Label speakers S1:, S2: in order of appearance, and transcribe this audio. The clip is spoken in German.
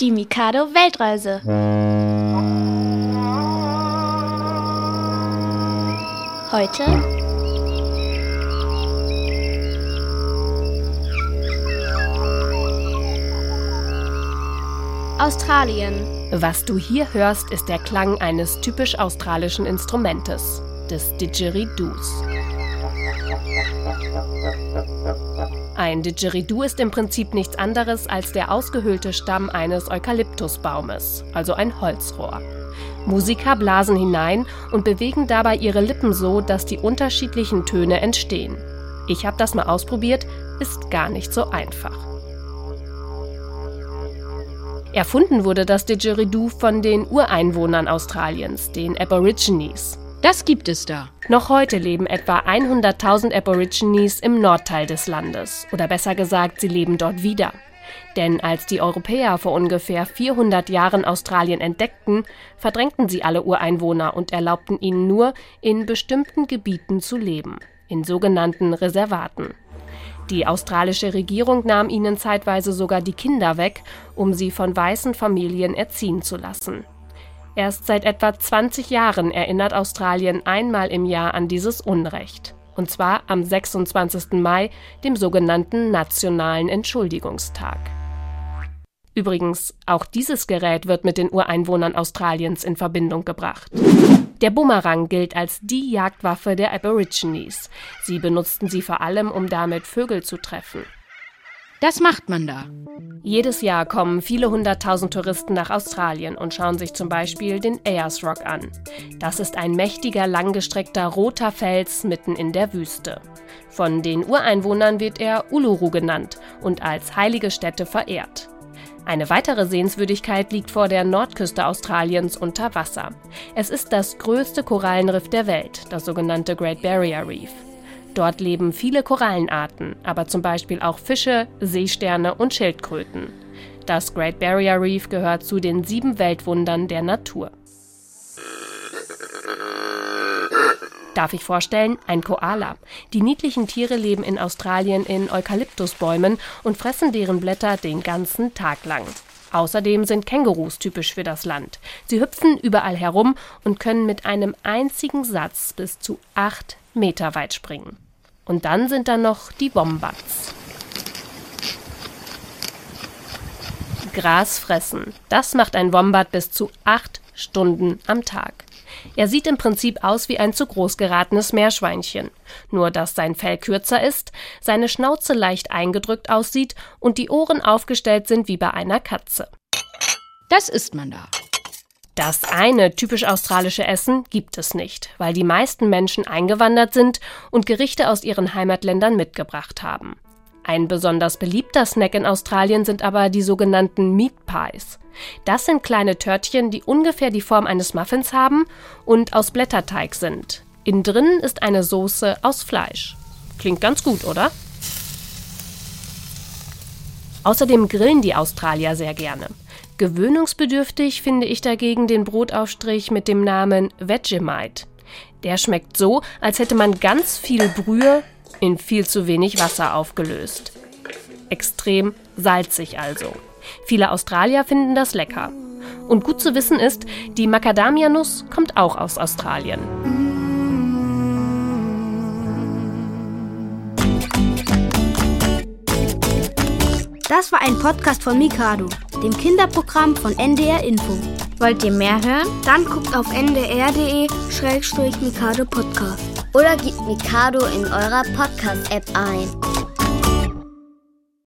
S1: Die Mikado Weltreise. Heute Australien.
S2: Was du hier hörst, ist der Klang eines typisch australischen Instrumentes, des Didgeridoos. Ein Didgeridoo ist im Prinzip nichts anderes als der ausgehöhlte Stamm eines Eukalyptusbaumes, also ein Holzrohr. Musiker blasen hinein und bewegen dabei ihre Lippen so, dass die unterschiedlichen Töne entstehen. Ich habe das mal ausprobiert, ist gar nicht so einfach. Erfunden wurde das Didgeridoo von den Ureinwohnern Australiens, den Aborigines.
S3: Das gibt es da.
S2: Noch heute leben etwa 100.000 Aborigines im Nordteil des Landes. Oder besser gesagt, sie leben dort wieder. Denn als die Europäer vor ungefähr 400 Jahren Australien entdeckten, verdrängten sie alle Ureinwohner und erlaubten ihnen nur, in bestimmten Gebieten zu leben, in sogenannten Reservaten. Die australische Regierung nahm ihnen zeitweise sogar die Kinder weg, um sie von weißen Familien erziehen zu lassen. Erst seit etwa 20 Jahren erinnert Australien einmal im Jahr an dieses Unrecht. Und zwar am 26. Mai, dem sogenannten Nationalen Entschuldigungstag. Übrigens, auch dieses Gerät wird mit den Ureinwohnern Australiens in Verbindung gebracht. Der Bumerang gilt als die Jagdwaffe der Aborigines. Sie benutzten sie vor allem, um damit Vögel zu treffen.
S3: Das macht man da.
S2: Jedes Jahr kommen viele hunderttausend Touristen nach Australien und schauen sich zum Beispiel den Ayers Rock an. Das ist ein mächtiger, langgestreckter roter Fels mitten in der Wüste. Von den Ureinwohnern wird er Uluru genannt und als heilige Stätte verehrt. Eine weitere Sehenswürdigkeit liegt vor der Nordküste Australiens unter Wasser. Es ist das größte Korallenriff der Welt, das sogenannte Great Barrier Reef. Dort leben viele Korallenarten, aber zum Beispiel auch Fische, Seesterne und Schildkröten. Das Great Barrier Reef gehört zu den sieben Weltwundern der Natur. Darf ich vorstellen, ein Koala. Die niedlichen Tiere leben in Australien in Eukalyptusbäumen und fressen deren Blätter den ganzen Tag lang. Außerdem sind Kängurus typisch für das Land. Sie hüpfen überall herum und können mit einem einzigen Satz bis zu acht Meter weit springen. Und dann sind da noch die Wombats. Gras fressen. Das macht ein Wombat bis zu acht Stunden am Tag. Er sieht im Prinzip aus wie ein zu groß geratenes Meerschweinchen. Nur dass sein Fell kürzer ist, seine Schnauze leicht eingedrückt aussieht und die Ohren aufgestellt sind wie bei einer Katze.
S3: Das isst man da.
S2: Das eine typisch australische Essen gibt es nicht, weil die meisten Menschen eingewandert sind und Gerichte aus ihren Heimatländern mitgebracht haben. Ein besonders beliebter Snack in Australien sind aber die sogenannten Meat Pies. Das sind kleine Törtchen, die ungefähr die Form eines Muffins haben und aus Blätterteig sind. Innen drin ist eine Soße aus Fleisch. Klingt ganz gut, oder? Außerdem grillen die Australier sehr gerne. Gewöhnungsbedürftig finde ich dagegen den Brotaufstrich mit dem Namen Vegemite. Der schmeckt so, als hätte man ganz viel Brühe in viel zu wenig Wasser aufgelöst. Extrem salzig also. Viele Australier finden das lecker. Und gut zu wissen ist, die Macadamia-Nuss kommt auch aus Australien.
S4: Das war ein Podcast von Mikado, dem Kinderprogramm von NDR Info.
S1: Wollt ihr mehr hören?
S4: Dann guckt auf ndr.de-mikado Podcast.
S5: Oder gebt Mikado in eurer Podcast-App ein.